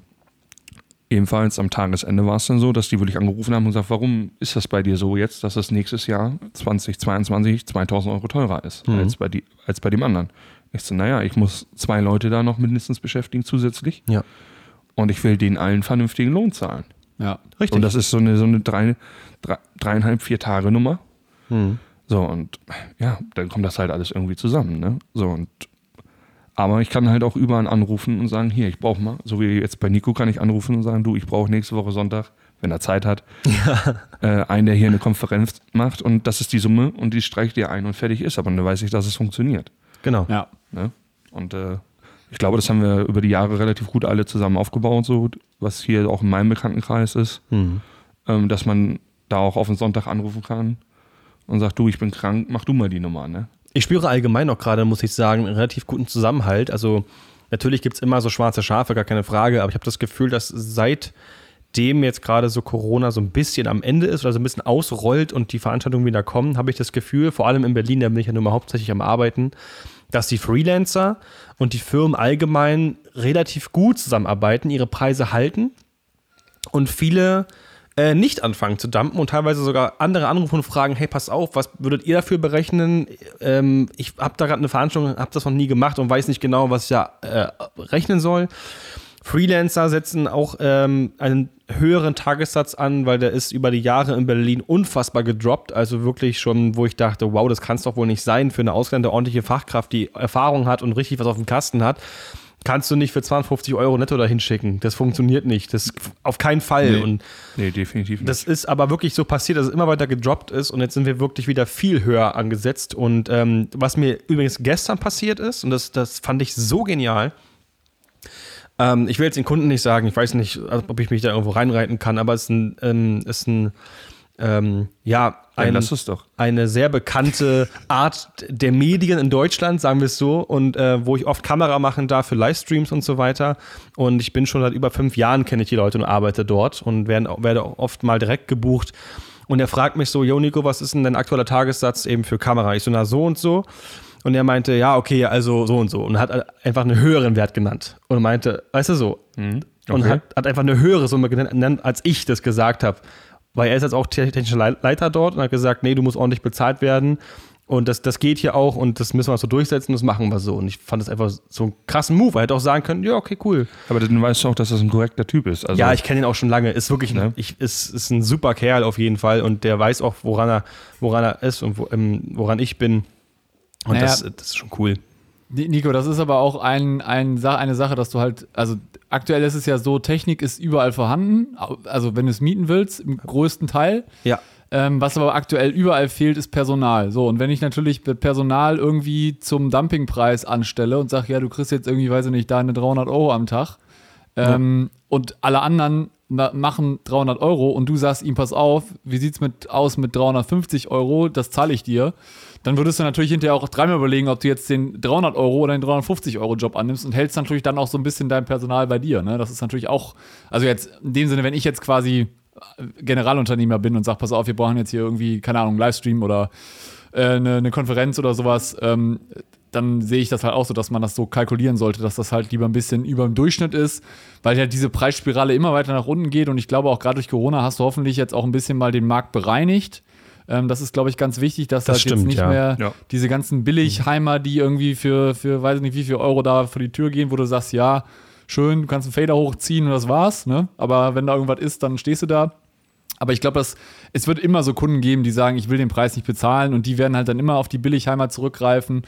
ebenfalls am Tagesende war es dann so, dass die wirklich angerufen haben und gesagt, warum ist das bei dir so jetzt, dass das nächstes Jahr 2022 2000 Euro teurer ist mhm. als, bei die, als bei dem anderen? Ich so, naja, ich muss zwei Leute da noch mindestens beschäftigen zusätzlich. Ja. Und ich will denen allen vernünftigen Lohn zahlen. Ja, richtig. Und das ist so eine, so eine drei, drei, dreieinhalb, vier Tage Nummer. Mhm. So, und ja, dann kommt das halt alles irgendwie zusammen, ne? So, und aber ich kann halt auch überall anrufen und sagen, hier, ich brauche mal, so wie jetzt bei Nico kann ich anrufen und sagen, du, ich brauche nächste Woche Sonntag, wenn er Zeit hat, ja. äh, einen, der hier eine Konferenz macht und das ist die Summe und die streicht dir ein und fertig ist. Aber dann weiß ich, dass es funktioniert. Genau. Ja. Ne? Und äh, ich glaube, das haben wir über die Jahre relativ gut alle zusammen aufgebaut, so was hier auch in meinem Bekanntenkreis ist, mhm. ähm, dass man da auch auf den Sonntag anrufen kann und sagt, du, ich bin krank, mach du mal die Nummer, ne? Ich spüre allgemein auch gerade, muss ich sagen, einen relativ guten Zusammenhalt. Also natürlich gibt es immer so schwarze Schafe, gar keine Frage, aber ich habe das Gefühl, dass seitdem jetzt gerade so Corona so ein bisschen am Ende ist oder so ein bisschen ausrollt und die Veranstaltungen wieder kommen, habe ich das Gefühl, vor allem in Berlin, da bin ich ja nun mal hauptsächlich am Arbeiten, dass die Freelancer und die Firmen allgemein relativ gut zusammenarbeiten, ihre Preise halten und viele äh, nicht anfangen zu dumpen und teilweise sogar andere anrufen und fragen, hey, pass auf, was würdet ihr dafür berechnen? Ähm, ich habe da gerade eine Veranstaltung, habe das noch nie gemacht und weiß nicht genau, was ich da äh, rechnen soll. Freelancer setzen auch ähm, einen höheren Tagessatz an, weil der ist über die Jahre in Berlin unfassbar gedroppt. Also wirklich schon, wo ich dachte, wow, das kann es doch wohl nicht sein für eine Ausländer ordentliche Fachkraft, die Erfahrung hat und richtig was auf dem Kasten hat kannst du nicht für 250 Euro netto dahin schicken. Das funktioniert nicht. Das auf keinen Fall. Nee, und nee, definitiv nicht. Das ist aber wirklich so passiert, dass es immer weiter gedroppt ist und jetzt sind wir wirklich wieder viel höher angesetzt. Und ähm, was mir übrigens gestern passiert ist, und das, das fand ich so genial, ähm, ich will jetzt den Kunden nicht sagen, ich weiß nicht, ob ich mich da irgendwo reinreiten kann, aber es ist ein, ähm, ist ein ähm, ja, ein, ja, eine sehr bekannte Art der Medien in Deutschland, sagen wir es so, und äh, wo ich oft Kamera machen darf für Livestreams und so weiter. Und ich bin schon seit über fünf Jahren, kenne ich die Leute und arbeite dort und werden, werde oft mal direkt gebucht. Und er fragt mich so, Jo Nico, was ist denn dein aktueller Tagessatz eben für Kamera? Ich so, na so und so. Und er meinte, ja, okay, also so und so. Und hat einfach einen höheren Wert genannt. Und meinte, weißt du so. Mhm. Okay. Und hat, hat einfach eine höhere Summe genannt, als ich das gesagt habe weil er ist jetzt auch technischer Leiter dort und hat gesagt, nee, du musst ordentlich bezahlt werden. Und das, das geht hier auch und das müssen wir so durchsetzen, das machen wir so. Und ich fand das einfach so einen krassen Move. Er hätte auch sagen können, ja, okay, cool. Aber dann weißt du auch, dass das ein korrekter Typ ist. Also, ja, ich kenne ihn auch schon lange. Ist wirklich ne? ich, ist, ist ein super Kerl auf jeden Fall und der weiß auch, woran er, woran er ist und wo, ähm, woran ich bin. Und naja, das, das ist schon cool. Nico, das ist aber auch ein, ein, eine Sache, dass du halt, also aktuell ist es ja so, Technik ist überall vorhanden, also wenn du es mieten willst, im größten Teil. Ja. Ähm, was aber aktuell überall fehlt, ist Personal. So, und wenn ich natürlich Personal irgendwie zum Dumpingpreis anstelle und sage, ja, du kriegst jetzt irgendwie, weiß ich nicht, deine 300 Euro am Tag ähm, ja. und alle anderen machen 300 Euro und du sagst ihm, pass auf, wie sieht es mit, aus mit 350 Euro, das zahle ich dir dann würdest du natürlich hinterher auch dreimal überlegen, ob du jetzt den 300 Euro oder den 350 Euro Job annimmst und hältst natürlich dann auch so ein bisschen dein Personal bei dir. Ne? Das ist natürlich auch, also jetzt in dem Sinne, wenn ich jetzt quasi Generalunternehmer bin und sage, pass auf, wir brauchen jetzt hier irgendwie, keine Ahnung, Livestream oder äh, eine, eine, Konferenz oder sowas, ähm, dann sehe ich das halt auch so, dass man das so kalkulieren sollte, dass das halt lieber ein bisschen über dem Durchschnitt ist, weil ja diese Preisspirale immer weiter nach unten geht und ich glaube auch gerade durch Corona hast du hoffentlich jetzt auch ein bisschen mal den Markt bereinigt ähm, das ist, glaube ich, ganz wichtig, dass das halt stimmt, jetzt nicht ja. mehr ja. diese ganzen Billigheimer, die irgendwie für, für, weiß ich nicht, wie viel Euro da vor die Tür gehen, wo du sagst, ja, schön, du kannst einen Fader hochziehen und das war's, ne? Aber wenn da irgendwas ist, dann stehst du da. Aber ich glaube, es wird immer so Kunden geben, die sagen, ich will den Preis nicht bezahlen und die werden halt dann immer auf die Billigheimer zurückgreifen.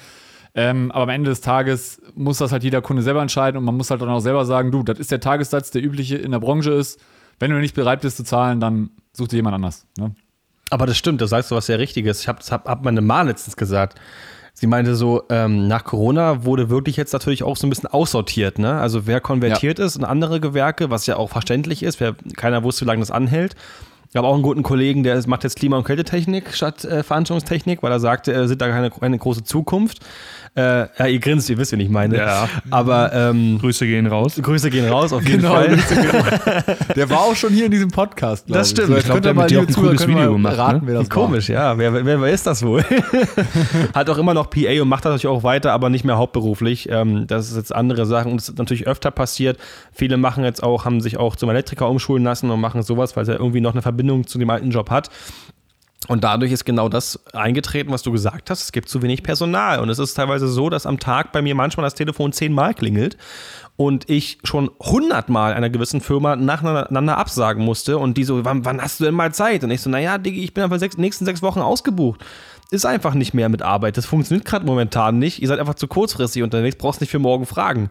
Ähm, aber am Ende des Tages muss das halt jeder Kunde selber entscheiden und man muss halt dann auch selber sagen, du, das ist der Tagessatz, der übliche in der Branche ist. Wenn du nicht bereit bist zu zahlen, dann such dir jemand anders. Ne? Aber das stimmt, das sagst du was sehr Richtiges. Ich habe hab, hab meine Ma letztens gesagt. Sie meinte so, ähm, nach Corona wurde wirklich jetzt natürlich auch so ein bisschen aussortiert. Ne? Also wer konvertiert ist in andere Gewerke, was ja auch verständlich ist, wer, keiner wusste, wie lange das anhält. Ich habe auch einen guten Kollegen, der macht jetzt Klima- und Kältetechnik statt äh, Veranstaltungstechnik, weil er sagte, er sieht da keine, keine große Zukunft. Äh, ja, ihr grinst, ihr wisst, wen ich meine. Ja. Aber ähm, Grüße gehen raus. Grüße gehen raus, auf jeden Genau, Fall. Der war auch schon hier in diesem Podcast. Das ich. stimmt. So, Ich jetzt glaub, könnt der mit dir auch ein cooles Video mal gemacht, raten, ne? wer das Komisch, ja. Wer, wer, wer ist das wohl? Hat auch immer noch PA und macht das natürlich auch weiter, aber nicht mehr hauptberuflich. Ähm, das ist jetzt andere Sachen und das ist natürlich öfter passiert. Viele machen jetzt auch, haben sich auch zum Elektriker umschulen lassen und machen sowas, weil er irgendwie noch eine Verbindung zu dem alten Job hat. Und dadurch ist genau das eingetreten, was du gesagt hast. Es gibt zu wenig Personal. Und es ist teilweise so, dass am Tag bei mir manchmal das Telefon zehnmal klingelt und ich schon hundertmal einer gewissen Firma nacheinander absagen musste. Und die so, wann, wann hast du denn mal Zeit? Und ich so, naja, Diggi, ich bin einfach sechs, nächsten sechs Wochen ausgebucht. Ist einfach nicht mehr mit Arbeit. Das funktioniert gerade momentan nicht. Ihr seid einfach zu kurzfristig unterwegs, brauchst nicht für morgen fragen.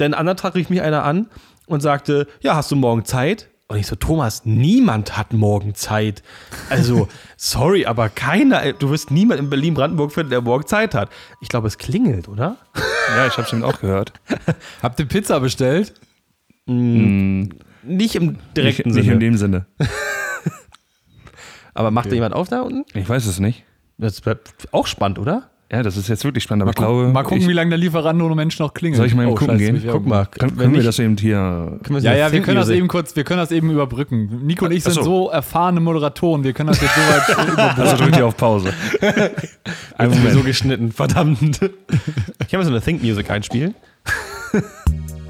Denn an anderen Tag rief mich einer an und sagte, ja, hast du morgen Zeit? Und ich so, Thomas, niemand hat morgen Zeit. Also, sorry, aber keiner, du wirst niemand in Berlin-Brandenburg finden, der morgen Zeit hat. Ich glaube, es klingelt, oder? Ja, ich habe es eben auch gehört. Habt ihr Pizza bestellt? Nicht im Nicht, direkten nicht Sinne. in dem Sinne. aber macht da jemand auf da unten? Ich weiß es nicht. Das bleibt auch spannend, oder? Ja, das ist jetzt wirklich spannend, aber ich Guck- glaube. mal gucken, ich, wie lange der Lieferant ohne Mensch noch klingelt. Soll ich mal eben Oh, gucken gehen? Guck mal. Können, wenn können wir das eben hier. können wir so Ja, ja, wir können das eben kurz, wir können das eben überbrücken. Nico und ich sind so. so erfahrene Moderatoren, wir können das jetzt so weit überbrücken. Also drückt ihr auf Pause. Ein Moment. so geschnitten, verdammt. Ich kann mir so eine Think Music einspielen.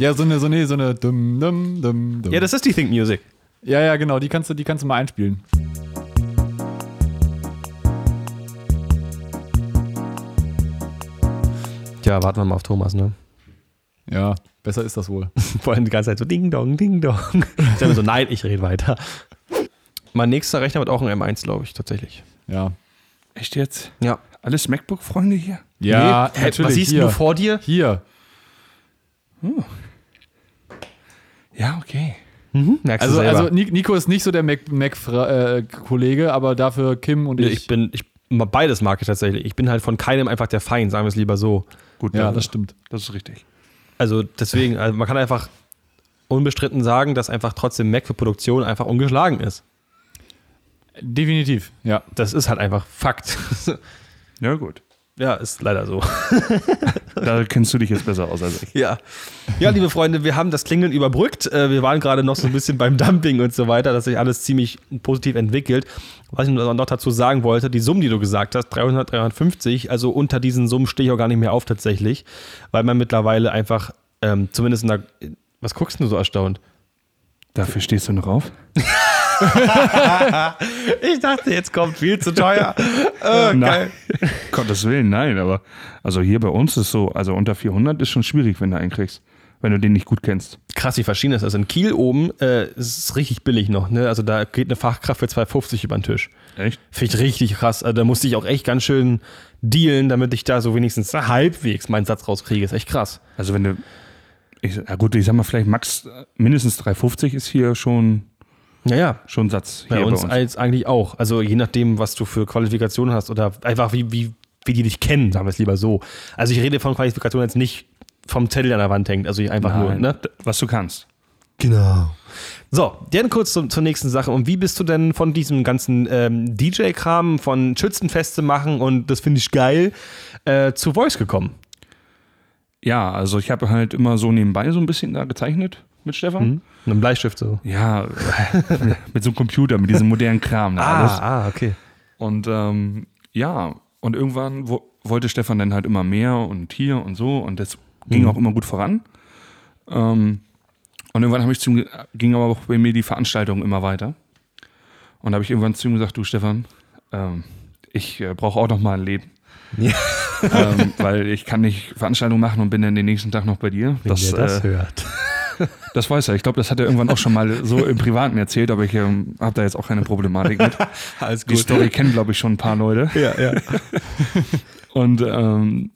Ja, so eine, so eine, so eine dum, dum, dum, dum. Ja, das ist die Think Music. ja, ja, genau, die kannst du, die kannst du mal einspielen. Tja, warten wir mal auf Thomas, ne? Ja, besser ist das wohl. Vor allem die ganze Zeit so Ding Dong, Ding Dong. Ich sage mir so, nein, ich rede weiter. Mein nächster Rechner wird auch ein M1, glaube ich, tatsächlich. Ja. Echt jetzt? Ja. Alles MacBook-Freunde hier? Ja, Nee, natürlich. Was siehst hier. du vor dir? Hier. Ja, okay. Merkst Also, du selber. also Ni- Nico ist nicht so der Mac-Kollege, aber dafür Kim und Nee, ich. ich bin, ich, beides mag ich tatsächlich. Ich bin halt von keinem einfach der Feind, sagen wir es lieber so. Gut, ja, dann- das stimmt. das ist richtig. Also deswegen, also man kann einfach unbestritten sagen, dass einfach trotzdem Mac für Produktion einfach ungeschlagen ist. Definitiv, ja. Das ist halt einfach Fakt. Ja, gut. Ja, ist leider so. Da kennst du dich jetzt besser aus als ich. Ja. Ja, liebe Freunde, wir haben das Klingeln überbrückt. Äh, Wir waren gerade noch so ein bisschen beim Dumping und so weiter, dass sich alles ziemlich positiv entwickelt. Was ich noch dazu sagen wollte, die Summen, die du gesagt hast, 300, 350, also unter diesen Summen stehe ich auch gar nicht mehr auf tatsächlich, weil man mittlerweile einfach, ähm, zumindest in der, was guckst du so erstaunt? Dafür stehst du noch auf? Ich dachte, jetzt kommt viel zu teuer. äh, Nein. Gottes Willen, nein, aber also hier bei uns ist so, also unter 400 ist schon schwierig, wenn du einen kriegst, wenn du den nicht gut kennst. Krass, wie verschieden das ist. In Kiel oben äh, ist es richtig billig noch. Ne? Also da geht eine Fachkraft für 2,50 über den Tisch. Echt? Finde ich richtig krass. Also, da musste ich auch echt ganz schön dealen, damit ich da so wenigstens halbwegs meinen Satz rauskriege. Ist echt krass. Also wenn du, ich, ja gut, ich sag mal vielleicht max äh, mindestens 350 ist hier schon, Naja, schon Satz bei hier uns, als eigentlich auch. Also je nachdem, was du für Qualifikationen hast oder einfach wie, wie, wie die dich kennen, sagen wir es lieber so. Also ich rede von Qualifikationen jetzt nicht vom Zettel an der Wand hängt. Also ich einfach nur, Nein, ne? d- was du kannst. Genau. So, dann kurz zum, zur nächsten Sache. Und wie bist du denn von diesem ganzen ähm, DJ-Kram, von Schützenfeste machen und das finde ich geil, äh, zu Voice gekommen? Ja, also ich habe halt immer so nebenbei so ein bisschen da gezeichnet mit Stefan. Mit einem Bleistift so. Ja, mit so einem Computer, mit diesem modernen Kram da alles. ah, okay. Und ähm, ja, und irgendwann wo, wollte Stefan dann halt immer mehr und hier und so und das ging auch immer gut voran. Ähm, und irgendwann habe ich zu ihm, ge- ging aber auch bei mir die Veranstaltung immer weiter. Und da habe ich irgendwann zu ihm gesagt, du Stefan, ähm, ich äh, brauche auch noch mal ein Leben. Ja. ähm, weil ich kann nicht Veranstaltungen machen und bin dann den nächsten Tag noch bei dir. Das, äh, hört. Das weiß er. Ich glaube, das hat er irgendwann auch schon mal so im Privaten erzählt, aber ich ähm, habe da jetzt auch keine Problematik mit. Alles Die Story kennen, glaube ich, schon ein paar Leute. Ja, ja. Und ähm,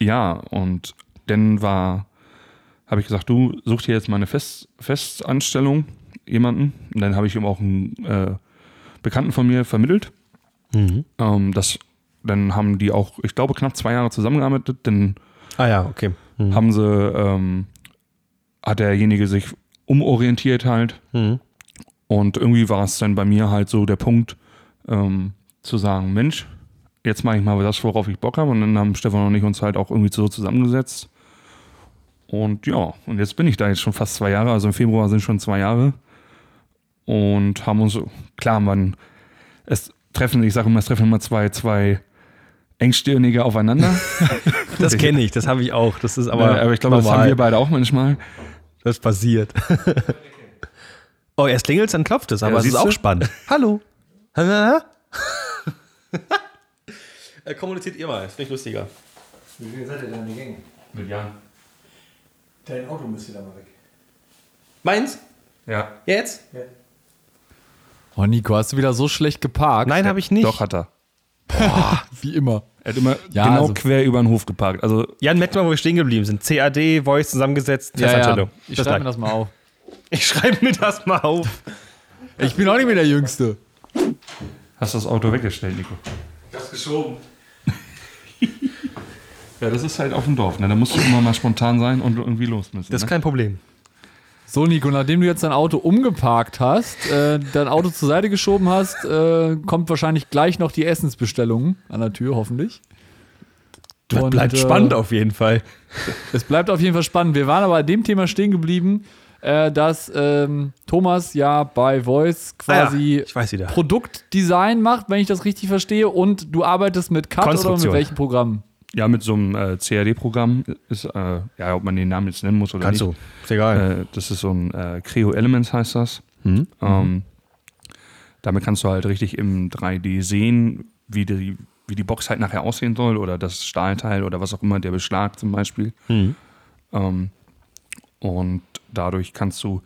Ja, und dann war, habe ich gesagt, du such dir jetzt mal eine Fest, Festanstellung, jemanden. Und dann habe ich ihm auch einen äh, Bekannten von mir vermittelt. Ähm, das, dann haben die auch, ich glaube, knapp zwei Jahre zusammengearbeitet. Dann Ah ja, okay. Mhm. haben sie, ähm, hat derjenige sich umorientiert halt. Mhm. Und irgendwie war es dann bei mir halt so der Punkt, ähm, zu sagen, Mensch, jetzt mache ich mal das, worauf ich Bock habe. Und dann haben Stefan und ich uns halt auch irgendwie so zusammengesetzt. Und ja, und jetzt bin ich da jetzt schon fast zwei Jahre, also im Februar sind schon zwei Jahre. Und haben uns, klar, man, es treffen, ich sage immer, es treffen immer zwei, zwei Engstirnige aufeinander. Das kenne ich, das habe ich auch. Das ist aber, aber, aber ich glaube, das haben wir beide auch manchmal. Das passiert. oh, erst klingelt dann klopft es, aber Ja, es ist auch du? spannend. Hallo. Äh, Kommuniziert ihr mal, ist nicht lustiger. Wie viel seid ihr denn in die Gänge? Mit Jan. Dein Auto müsste da mal weg. Meins? Ja. Jetzt? Oh, Nico, hast du wieder so schlecht geparkt? Nein, habe ich nicht. Doch, hat er. Wie immer. Er hat immer Ja, genau also- quer über den Hof geparkt. Also Jan, merkt mal, wo wir stehen geblieben sind. CAD, Voice zusammengesetzt, Ja, ja. Ich schreibe mir das mal auf. Ich schreibe mir das mal auf. Ich bin auch nicht mehr der Jüngste. hast du das Auto weggestellt, Nico. Das geschoben. Ja, das ist halt auf dem Dorf. Ne? Da musst du immer mal spontan sein und irgendwie los müssen. Das ist ne? kein Problem. So, Nico, nachdem du jetzt dein Auto umgeparkt hast, äh, dein Auto zur Seite geschoben hast, äh, kommt wahrscheinlich gleich noch die Essensbestellung an der Tür, hoffentlich. Das Und, bleibt äh, spannend auf jeden Fall. Es bleibt auf jeden Fall spannend. Wir waren aber bei dem Thema stehen geblieben, äh, dass ähm, Thomas ja bei Voice quasi Ah ja. Produktdesign macht, wenn ich das richtig verstehe, und du arbeitest mit CAD oder mit welchem Programm? Ja, mit so einem äh, CAD-Programm ist, äh, ja, ob man den Namen jetzt nennen muss oder Kannst nicht. du. Ist egal. Äh, das ist so ein äh, Creo Elements heißt das. Mhm. Ähm, damit kannst du halt richtig im 3D sehen, wie die, wie die Box halt nachher aussehen soll oder das Stahlteil oder was auch immer, der Beschlag zum Beispiel. Mhm. Ähm, und dadurch kannst du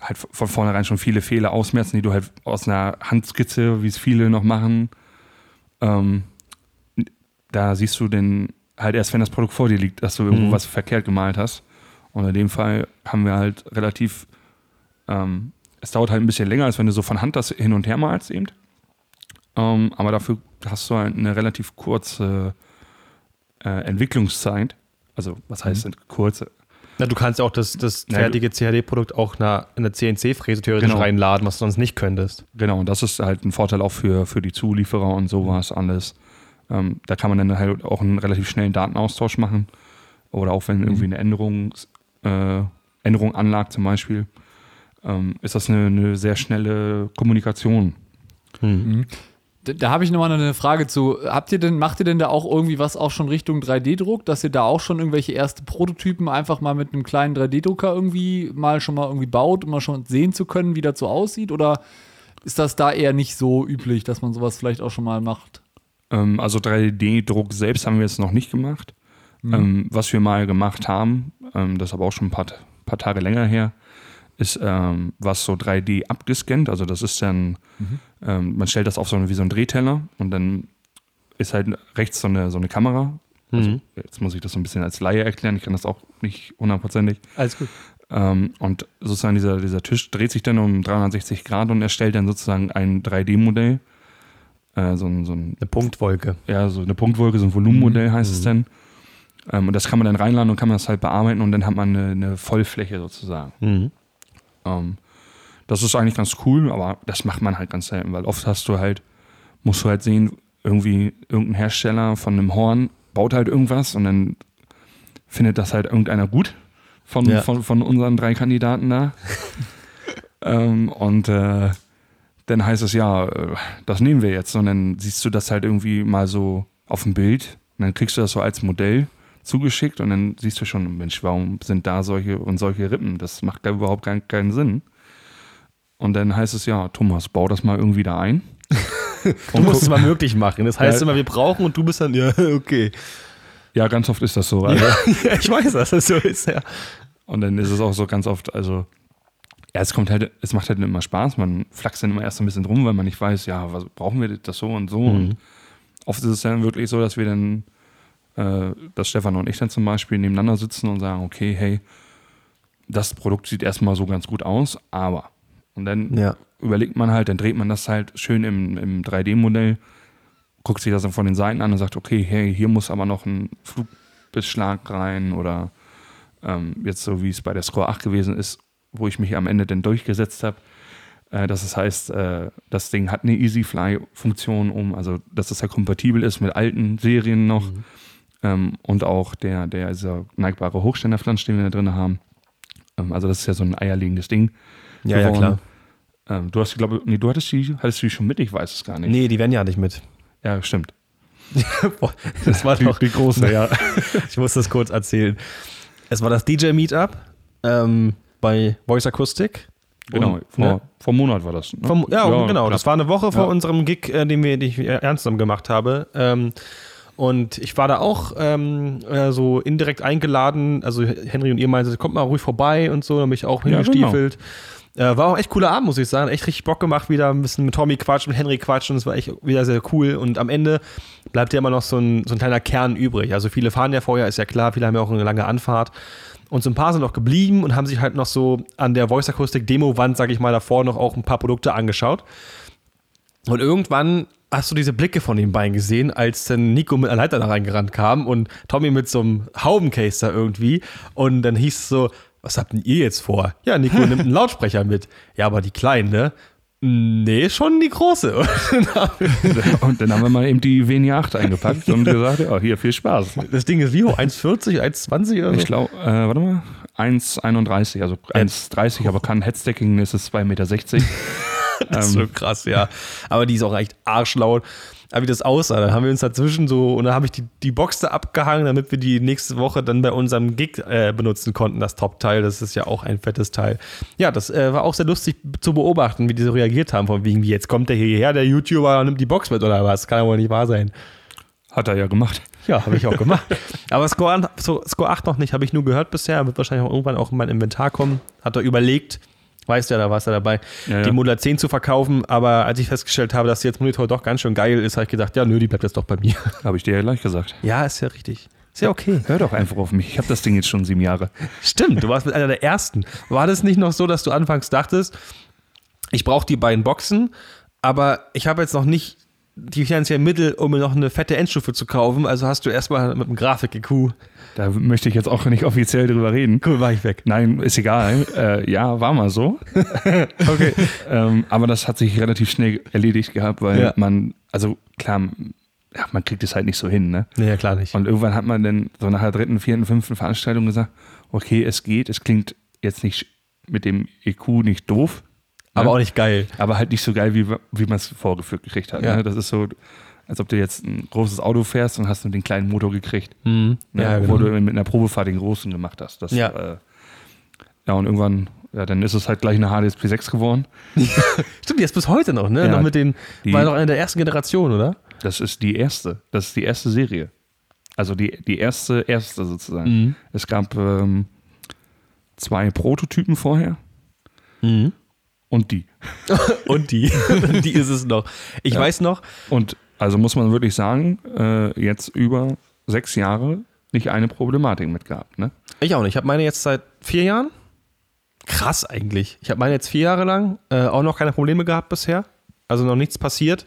halt von vornherein schon viele Fehler ausmerzen, die du halt aus einer Handskizze, wie es viele noch machen, ähm, da siehst du denn halt erst, wenn das Produkt vor dir liegt, dass du irgendwo Mhm. was verkehrt gemalt hast. Und in dem Fall haben wir halt relativ, ähm, es dauert halt ein bisschen länger, als wenn du so von Hand das hin und her malst eben. Ähm, aber dafür hast du halt eine relativ kurze äh, Entwicklungszeit. Also, was heißt denn kurze? Na, du kannst ja auch das, das fertige CAD-Produkt auch in eine CNC-Fräse theoretisch Genau. reinladen, was du sonst nicht könntest. Genau, und das ist halt ein Vorteil auch für, für die Zulieferer und sowas alles. Ähm, da kann man dann halt auch einen relativ schnellen Datenaustausch machen. Oder auch wenn irgendwie eine Änderung, äh, Änderung anlag zum Beispiel, ähm, ist das eine, eine sehr schnelle Kommunikation. Da, da habe ich nochmal eine Frage zu. Habt ihr denn, macht ihr denn da auch irgendwie was auch schon Richtung 3D-Druck, dass ihr da auch schon irgendwelche erste Prototypen einfach mal mit einem kleinen 3D-Drucker irgendwie mal schon mal irgendwie baut, um mal schon sehen zu können, wie das so aussieht? Oder ist das da eher nicht so üblich, dass man sowas vielleicht auch schon mal macht? Ähm, also 3D-Druck selbst haben wir jetzt noch nicht gemacht. Ähm, was wir mal gemacht haben, ähm, das ist aber auch schon ein paar, paar Tage länger her, ist ähm, was so 3D abgescannt. Also das ist dann, ähm, man stellt das auf so eine, wie so ein Drehteller und dann ist halt rechts so eine, so eine Kamera. Also, jetzt muss ich das so ein bisschen als Laie erklären, ich kann das auch nicht hundertprozentig. Alles gut. Ähm, und sozusagen dieser, dieser Tisch dreht sich dann um 360 Grad und erstellt dann sozusagen ein 3D-Modell. Äh, so ein, so ein Eine Punktwolke. ja, so eine Punktwolke, so ein Volumenmodell heißt es dann. Ähm, und das kann man dann reinladen und kann man das halt bearbeiten und dann hat man eine, eine Vollfläche sozusagen. Mhm. Ähm, das ist eigentlich ganz cool, aber das macht man halt ganz selten, weil oft hast du halt, musst du halt sehen, irgendwie irgendein Hersteller von einem Horn baut halt irgendwas und dann findet das halt irgendeiner gut von, Ja. von, von unseren drei Kandidaten da. ähm, und äh, dann heißt es ja, äh, das nehmen wir jetzt. Und dann siehst du das halt irgendwie mal so auf dem Bild. Und dann kriegst du das so als Modell zugeschickt und dann siehst du schon, Mensch, warum sind da solche und solche Rippen? Das macht gar überhaupt keinen, keinen Sinn. Und dann heißt es ja, Thomas, bau das mal irgendwie da ein. Du musst es mal möglich machen. Das heißt Ja. immer, wir brauchen und du bist dann, ja, okay. Ja, ganz oft ist das so. Also, Ja, ich weiß, dass das so ist, ja. Und dann ist es auch so ganz oft, also, ja, es kommt halt, es macht halt immer Spaß. Man flaxt dann immer erst ein bisschen drum, weil man nicht weiß, ja, was brauchen wir das so und so. Und oft ist es dann wirklich so, dass wir dann äh, dass Stefan und ich dann zum Beispiel nebeneinander sitzen und sagen, okay, hey, das Produkt sieht erstmal so ganz gut aus, aber. Und dann Ja. überlegt man halt, dann dreht man das halt schön im, im 3D-Modell, guckt sich das dann von den Seiten an und sagt, okay, hey, hier muss aber noch ein Flugbeschlag rein oder ähm, jetzt so wie es bei der Score 8 gewesen ist, wo ich mich am Ende dann durchgesetzt habe. Äh, dass es heißt, äh, das Ding hat eine Easy-Fly-Funktion, um, also dass es ja kompatibel ist mit alten Serien noch. Ähm, und auch der, der dieser neigbare Hochständerflansch, den wir da drin haben. Ähm, also das ist ja so ein eierlegendes Ding. Ja, ja, geworden. klar. Ähm, du hast, die, glaube nee, du hattest die, hattest du die schon mit? Ich weiß es gar nicht. Nee, die werden ja nicht mit. Ja, stimmt. Boah, das war doch. die große, ja. Ich muss das kurz erzählen. Es war das DJ-Meetup ähm, bei Voice Acoustic. Genau, Und, vor, ne? vor einem Monat war das. Ne? Vom, ja, genau. klar. Das war eine Woche vor Ja. unserem Gig, äh, den, wir, den ich ernst genommen gemacht habe. Ähm, und ich war da auch ähm, äh, so indirekt eingeladen. Also Henry und ihr meinten, kommt mal ruhig vorbei und so. Dann bin ich auch Ja, hingestiefelt. Äh, war auch echt cooler Abend, muss ich sagen. Echt richtig Bock gemacht, wieder ein bisschen mit Tommy quatschen, mit Henry quatschen. Das war echt wieder sehr cool. Und am Ende bleibt ja immer noch so ein, so ein kleiner Kern übrig. Also viele fahren ja vorher, ist ja klar. Viele haben ja auch eine lange Anfahrt. Und so ein paar sind noch geblieben und haben sich halt noch so an der Voice Acoustic Demo-Wand, sag ich mal, davor noch auch ein paar Produkte angeschaut. Und irgendwann hast du diese Blicke von den beiden gesehen, als dann Nico mit einer Leiter da reingerannt kam und Tommy mit so einem Haubencase da irgendwie. Und dann hieß es so, was habt denn ihr jetzt vor? Ja, Nico nimmt einen Lautsprecher mit. Ja, aber die kleinen, ne? Nee, schon die große. Und dann haben wir- mal eben die Venia 8 eingepackt und gesagt, ja, hier viel Spaß. das Ding ist wie hoch? 1,40, 1,20 oder so? Ich glaube, äh, warte mal, 1,31, also 1,30, aber kann Headstacking, ist es 2,60 Meter. Das ist so krass, ja. Aber die ist auch echt arschlaut. Aber wie das aussah, dann haben wir uns dazwischen so, und dann habe ich die, die Box da abgehangen, damit wir die nächste Woche dann bei unserem Gig äh, benutzen konnten, das Top-Teil. Das ist ja auch ein fettes Teil. Ja, das äh, war auch sehr lustig zu beobachten, wie die so reagiert haben, von wegen, wie jetzt kommt der hierher, der YouTuber, und nimmt die Box mit oder was? Kann ja wohl nicht wahr sein. Hat er ja gemacht. Ja, habe ich auch gemacht. Aber Score, so, Score 8 noch nicht, habe ich nur gehört bisher. Wird wahrscheinlich auch irgendwann auch in mein Inventar kommen. Hat er überlegt, weißt ja, da warst du dabei, Ja, ja. die Model 10 zu verkaufen. Aber als ich festgestellt habe, dass jetzt Monitor doch ganz schön geil ist, habe ich gedacht, ja, nö, die bleibt jetzt doch bei mir. Habe ich dir ja gleich gesagt. Ja, ist ja richtig. Ist ja okay. Hör doch einfach auf mich. Ich habe das Ding jetzt schon sieben Jahre. Stimmt, du warst mit einer der ersten. War das nicht noch so, dass du anfangs dachtest, ich brauche die beiden Boxen, aber ich habe jetzt noch nicht die finanziellen Mittel, um mir noch eine fette Endstufe zu kaufen. Also hast du erstmal mit dem Grafik-EQ. Da möchte ich jetzt auch nicht offiziell drüber reden. Cool, war ich weg. Nein, ist egal. Äh, ja, war mal so. Okay. ähm, aber das hat sich relativ schnell erledigt gehabt, weil Ja. man, also klar, ja, man kriegt es halt nicht so hin, ne? Ja, klar nicht. Und irgendwann hat man dann so nach der dritten, vierten, fünften Veranstaltung gesagt, okay, es geht, es klingt jetzt nicht mit dem EQ nicht doof, aber ne? auch nicht geil. aber halt nicht so geil, wie, wie man es vorgeführt gekriegt hat. Ja. Ne? Das ist so, als ob du jetzt ein großes Auto fährst und hast nur den kleinen Motor gekriegt, Mhm. ne? Ja, obwohl genau. du mit einer Probefahrt den großen gemacht hast. Das, Ja. Äh, ja, und irgendwann, ja, dann ist es halt gleich eine HDSP 6 geworden. Stimmt, die ist bis heute noch, ne? Ja, noch mit den, die- war doch eine der ersten Generationen, oder? Das ist die erste. Das ist die erste Serie. Also die, die erste, erste sozusagen. Mhm. Es gab ähm, zwei Prototypen vorher und die. Und die. die ist es noch. Ich weiß noch, Und also muss man wirklich sagen, äh, jetzt über sechs Jahre nicht eine Problematik mit gehabt. Ne? ich auch nicht. Ich habe meine jetzt seit vier Jahren. Krass eigentlich. Ich habe meine jetzt vier Jahre lang äh, auch noch keine Probleme gehabt bisher. Also noch nichts passiert.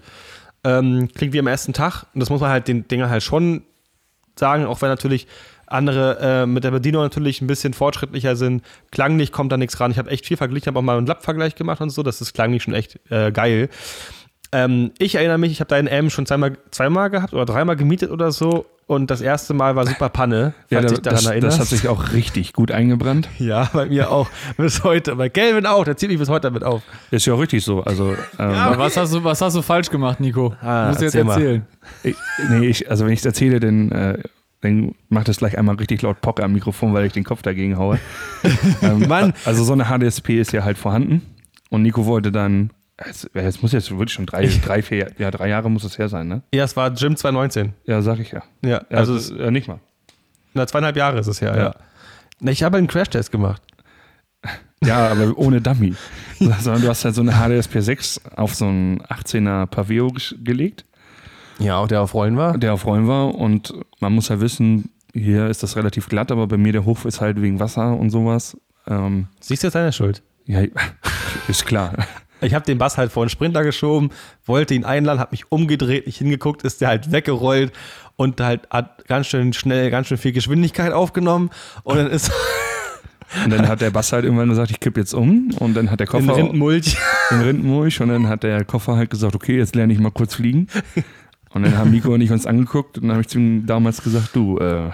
Ähm, klingt wie am ersten Tag. Und das muss man halt den Dinger halt schon sagen, auch wenn natürlich andere äh, mit der Bedienung natürlich ein bisschen fortschrittlicher sind. Klanglich kommt da nichts ran. Ich habe echt viel verglichen, habe auch mal einen Lab-Vergleich gemacht und so. Das ist klanglich schon echt äh, geil. Ähm, ich erinnere mich, ich habe deinen M schon zweimal, zweimal gehabt oder dreimal gemietet oder so. Und das erste Mal war super Panne, falls da- dich daran das, erinnerst. das hat sich auch richtig gut eingebrannt. ja, bei mir auch. Bis heute. Bei Kelvin auch. Der zieht mich bis heute damit auf. Ist ja auch richtig so. Also, ähm, Aber was hast, du, was hast du falsch gemacht, Nico? Ah, Musst du jetzt erzählen. ich, nee, ich, also wenn ich es erzähle, dann, äh, dann macht es gleich einmal richtig laut Pock am Mikrofon, weil ich den Kopf dagegen haue. ähm, Mann. Also so eine HDSP ist ja halt vorhanden. Und Nico wollte dann, es, es muss jetzt wirklich schon drei, drei, vier, ja, drei Jahre muss es her sein, ne? Ja, es war Gym 2019. Ja, sag ich ja. Ja, ja also es, äh, nicht mal. na, zweieinhalb Jahre ist es her, ja. Ja. Na, Ich habe einen Crashtest gemacht. Ja, aber ohne Dummy. Sondern du hast halt so eine HDSP 6 auf so einen 18er Paveo gelegt. Ja, auch der auf Rollen war. der auf Rollen war. Und man muss ja wissen, hier ist das relativ glatt, aber bei mir der Hof ist halt wegen Wasser und sowas. Ähm, Siehst du, ist deine Schuld. ja, ist klar. Ich habe den Bass halt vor den Sprinter geschoben, wollte ihn einladen, habe mich umgedreht, nicht hingeguckt, ist der halt weggerollt und halt hat ganz schön schnell, ganz schön viel Geschwindigkeit aufgenommen und dann ist Und dann hat der Bass halt irgendwann gesagt, ich kipp jetzt um. Und dann hat der in Koffer Rindenmulch. im Rindenmulch und dann hat der Koffer halt gesagt, okay, jetzt lerne ich mal kurz fliegen. Und dann haben Nico und ich uns angeguckt und dann habe ich zu ihm damals gesagt, du, äh,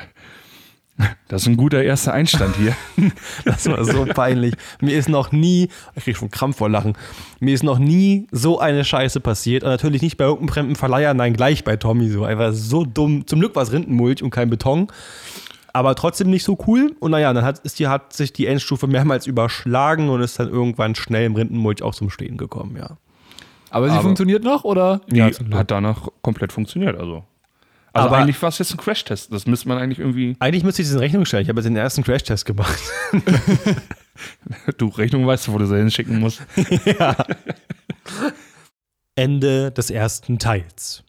das ist ein guter erster Einstand hier. Das war so peinlich. Mir ist noch nie, ich krieg schon Krampf vor Lachen, mir ist noch nie so eine Scheiße passiert. Und natürlich nicht bei irgendeinem fremden Verleiher, nein, gleich bei Tommy so. Einfach so dumm. Zum Glück war es Rindenmulch und kein Beton. Aber trotzdem nicht so cool. Und naja, dann hat, ist die, hat sich die Endstufe mehrmals überschlagen und ist dann irgendwann schnell im Rindenmulch auch zum Stehen gekommen, ja. Aber sie Aber- funktioniert noch, oder? Die Ja, hat danach komplett funktioniert. Also, also Aber- eigentlich war es jetzt ein Crashtest. Das müsste man eigentlich irgendwie. Eigentlich müsste ich das in Rechnung stellen. Ich habe jetzt den ersten Crashtest gemacht. Du, Rechnung weißt du, wo du sie hinschicken musst. Ende des ersten Teils.